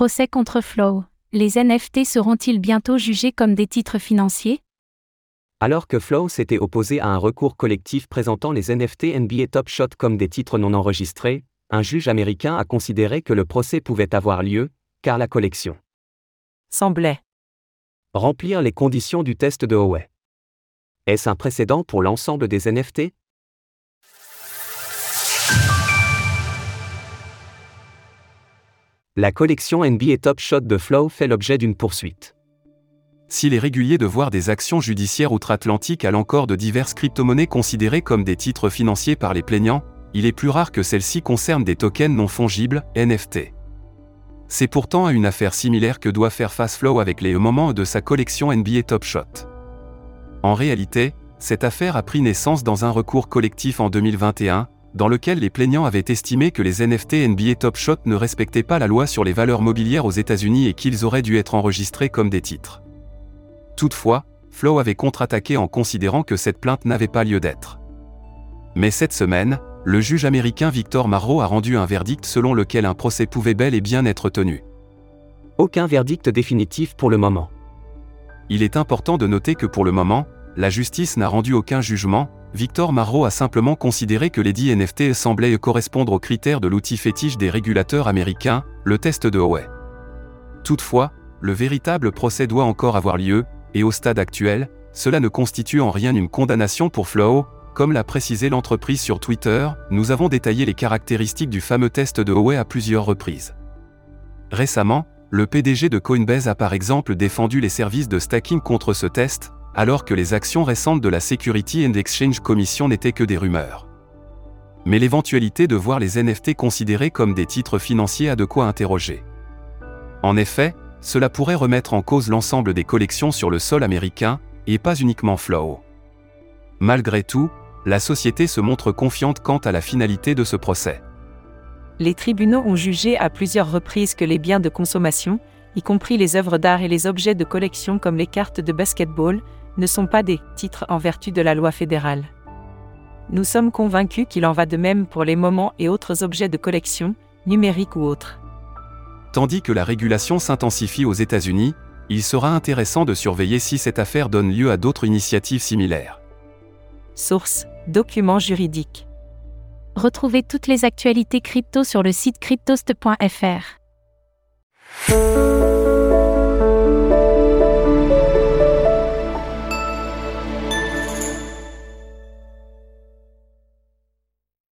Procès contre Flow. Les NFT seront-ils bientôt jugés comme des titres financiers? Alors que Flow s'était opposé à un recours collectif présentant les NFT NBA Top Shot comme des titres non enregistrés, un juge américain a considéré que le procès pouvait avoir lieu, car la collection semblait remplir les conditions du test de Howey. Est-ce un précédent pour l'ensemble des NFT La collection NBA Top Shot de Flow fait l'objet d'une poursuite. S'il est régulier de voir des actions judiciaires outre-Atlantique à l'encore de diverses crypto-monnaies considérées comme des titres financiers par les plaignants, il est plus rare que celles-ci concernent des tokens non fongibles, NFT. C'est pourtant à une affaire similaire que doit faire face Flow avec les moments de sa collection NBA Top Shot. En réalité, cette affaire a pris naissance dans un recours collectif en 2021, dans lequel les plaignants avaient estimé que les NFT NBA Top Shot ne respectaient pas la loi sur les valeurs mobilières aux États-Unis et qu'ils auraient dû être enregistrés comme des titres. Toutefois, Flow avait contre-attaqué en considérant que cette plainte n'avait pas lieu d'être. Mais cette semaine, le juge américain Victor Marrow a rendu un verdict selon lequel un procès pouvait bel et bien être tenu. Aucun verdict définitif pour le moment. Il est important de noter que pour le moment, la justice n'a rendu aucun jugement, Victor Marrow a simplement considéré que les dits NFT semblaient correspondre aux critères de l'outil fétiche des régulateurs américains, le test de Howey. Toutefois, le véritable procès doit encore avoir lieu, et au stade actuel, cela ne constitue en rien une condamnation pour Flow, comme l'a précisé l'entreprise sur Twitter, nous avons détaillé les caractéristiques du fameux test de Howey à plusieurs reprises. Récemment, le PDG de Coinbase a par exemple défendu les services de stacking contre ce test, alors que les actions récentes de la Security and Exchange Commission n'étaient que des rumeurs. Mais l'éventualité de voir les NFT considérés comme des titres financiers a de quoi interroger. En effet, cela pourrait remettre en cause l'ensemble des collections sur le sol américain, et pas uniquement Flow. Malgré tout, la société se montre confiante quant à la finalité de ce procès. Les tribunaux ont jugé à plusieurs reprises que les biens de consommation, y compris les œuvres d'art et les objets de collection comme les cartes de basketball, ne sont pas des titres en vertu de la loi fédérale. Nous sommes convaincus qu'il en va de même pour les moments et autres objets de collection, numériques ou autres. Tandis que la régulation s'intensifie aux États-Unis, il sera intéressant de surveiller si cette affaire donne lieu à d'autres initiatives similaires. Source Documents juridiques. Retrouvez toutes les actualités crypto sur le site cryptost.fr. oh